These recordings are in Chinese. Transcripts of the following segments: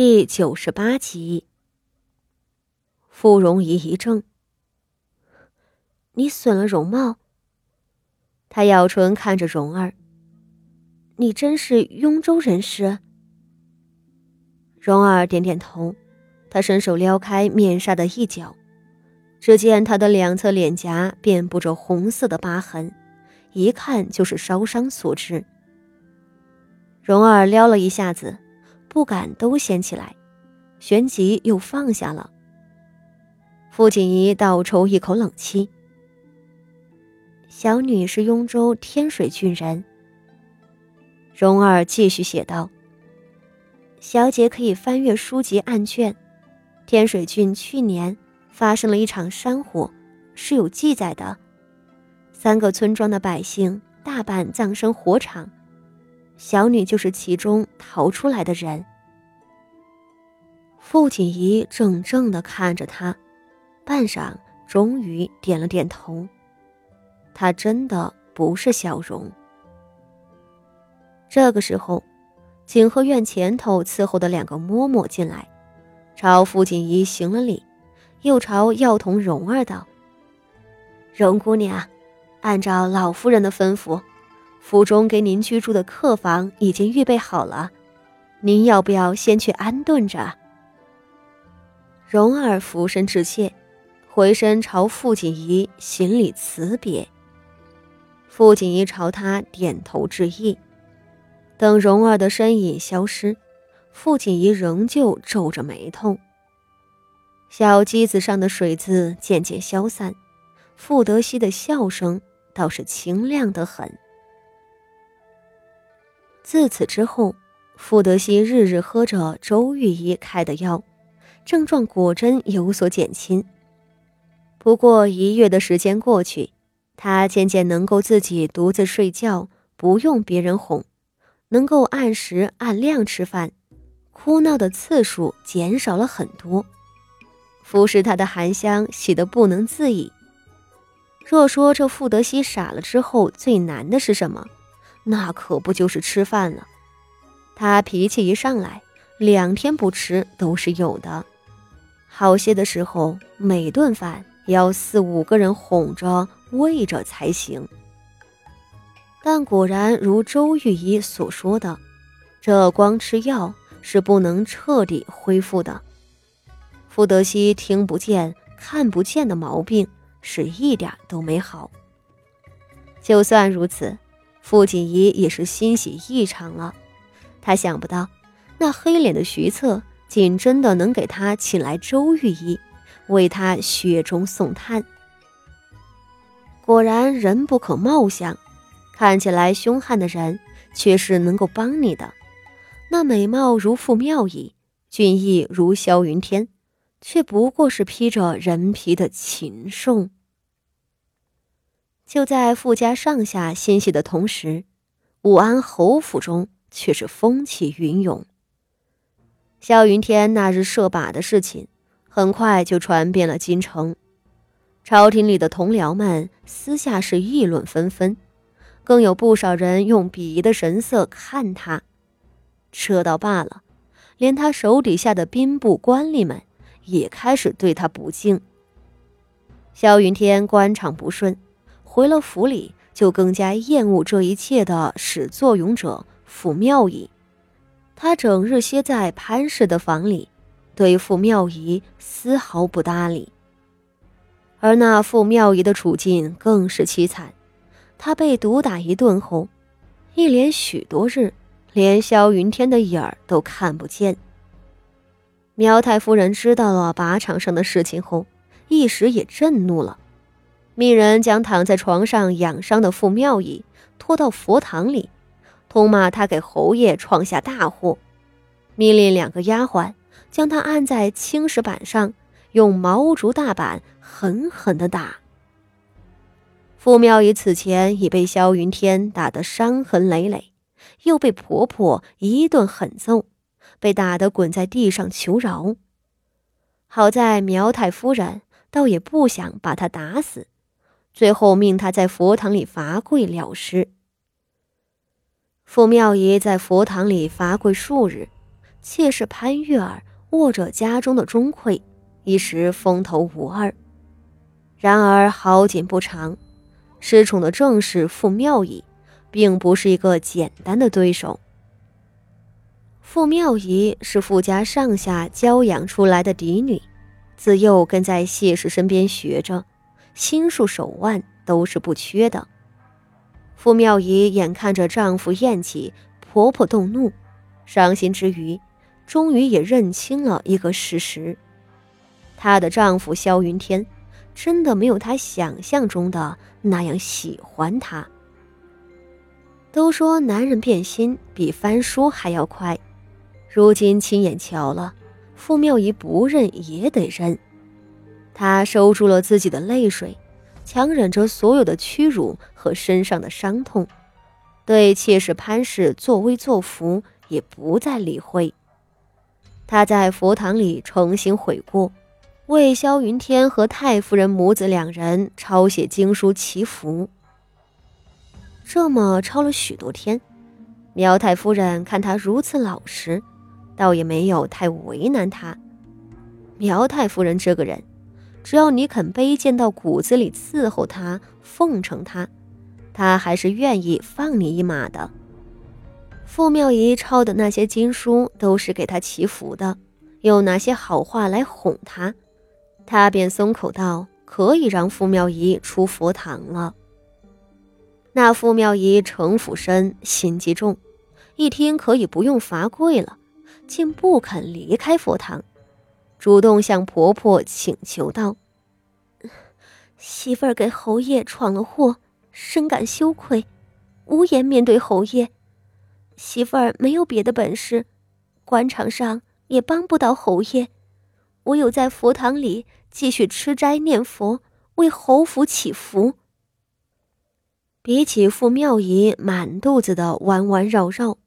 第九十八集，傅荣仪一怔：“你损了容貌？”他咬唇看着蓉儿：“你真是雍州人士？”蓉儿点点头，他伸手撩开面纱的一角，只见他的两侧脸颊遍布着红色的疤痕，一看就是烧伤所致。蓉儿撩了一下子。不敢都掀起来，旋即又放下了。傅锦仪倒抽一口冷气。小女是雍州天水郡人。蓉儿继续写道：“小姐可以翻阅书籍案卷，天水郡去年发生了一场山火，是有记载的。三个村庄的百姓大半葬身火场。”小女就是其中逃出来的人。傅锦仪怔怔的看着他，半晌，终于点了点头。她真的不是小荣。这个时候，景和院前头伺候的两个嬷嬷进来，朝傅锦仪行了礼，又朝药童蓉儿道：“荣姑娘，按照老夫人的吩咐。”府中给您居住的客房已经预备好了，您要不要先去安顿着？蓉儿俯身致谢，回身朝傅锦仪行礼辞别。傅锦仪朝他点头致意。等蓉儿的身影消失，傅锦仪仍旧皱着眉头。小机子上的水渍渐渐消散，傅德熙的笑声倒是清亮的很。自此之后，傅德熙日日喝着周御医开的药，症状果真有所减轻。不过一月的时间过去，他渐渐能够自己独自睡觉，不用别人哄，能够按时按量吃饭，哭闹的次数减少了很多。服侍他的韩香喜得不能自已。若说这傅德熙傻了之后最难的是什么？那可不就是吃饭了？他脾气一上来，两天不吃都是有的。好些的时候，每顿饭要四五个人哄着喂着才行。但果然如周御医所说的，这光吃药是不能彻底恢复的。傅德熙听不见、看不见的毛病是一点都没好。就算如此。傅锦仪也是欣喜异常了，他想不到那黑脸的徐策竟真的能给他请来周御医，为他雪中送炭。果然人不可貌相，看起来凶悍的人却是能够帮你的。那美貌如傅妙仪，俊逸如萧云天，却不过是披着人皮的禽兽。就在傅家上下欣喜的同时，武安侯府中却是风起云涌。萧云天那日射靶的事情，很快就传遍了京城，朝廷里的同僚们私下是议论纷纷，更有不少人用鄙夷的神色看他。这倒罢了，连他手底下的兵部官吏们也开始对他不敬。萧云天官场不顺。回了府里，就更加厌恶这一切的始作俑者傅妙仪。他整日歇在潘氏的房里，对傅妙仪丝毫不搭理。而那傅妙仪的处境更是凄惨，他被毒打一顿后，一连许多日，连萧云天的影儿都看不见。苗太夫人知道了靶场上的事情后，一时也震怒了。命人将躺在床上养伤的傅妙仪拖到佛堂里，痛骂他给侯爷闯下大祸。命令两个丫鬟将他按在青石板上，用毛竹大板狠狠地打。傅妙仪此前已被萧云天打得伤痕累累，又被婆婆一顿狠揍，被打得滚在地上求饶。好在苗太夫人倒也不想把他打死。最后命他在佛堂里罚跪了事。傅妙仪在佛堂里罚跪数日，妾室潘玉儿握着家中的钟馗，一时风头无二。然而好景不长，失宠的正是傅妙仪，并不是一个简单的对手。傅妙仪是傅家上下教养出来的嫡女，自幼跟在谢氏身边学着，心术手腕都是不缺的。傅妙仪眼看着丈夫厌弃，婆婆动怒，伤心之余，终于也认清了一个事实：她的丈夫萧云天。真的没有她想象中的那样喜欢她。都说男人变心比翻书还要快，如今亲眼瞧了，傅妙仪不认也得认。他收住了自己的泪水，强忍着所有的屈辱和身上的伤痛，对妾室潘氏作威作福也不再理会。他在佛堂里重新悔过。为萧云天和太夫人母子两人抄写经书祈福，这么抄了许多天。苗太夫人看他如此老实，倒也没有太为难他。苗太夫人这个人，只要你肯卑贱到骨子里伺候他、奉承他，他还是愿意放你一马的。傅妙仪抄的那些经书都是给他祈福的，用哪些好话来哄他？他便松口道：“可以让傅妙仪出佛堂了。”那傅妙仪城府深，心机重，一听可以不用罚跪了，竟不肯离开佛堂，主动向婆婆请求道：“媳妇儿给侯爷闯了祸，深感羞愧，无颜面对侯爷。媳妇儿没有别的本事，官场上也帮不到侯爷，唯有在佛堂里。”继续吃斋念佛，为侯府祈福。比起傅妙仪满肚子的弯弯绕绕，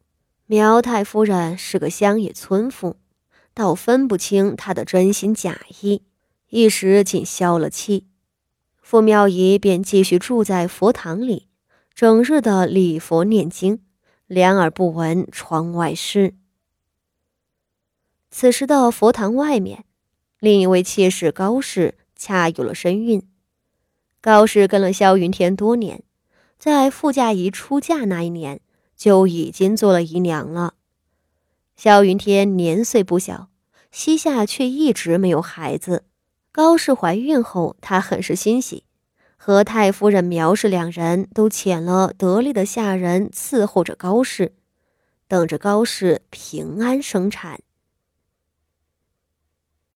苗太夫人是个乡野村妇，倒分不清他的真心假意，一时竟消了气。傅妙仪便继续住在佛堂里，整日的礼佛念经，两耳不闻窗外事。此时的佛堂外面。另一位妾室高氏恰有了身孕。高氏跟了萧云天多年，在傅家仪出嫁那一年就已经做了姨娘了。萧云天年岁不小，膝下却一直没有孩子。高氏怀孕后，他很是欣喜，和太夫人苗氏两人都遣了得力的下人伺候着高氏，等着高氏平安生产。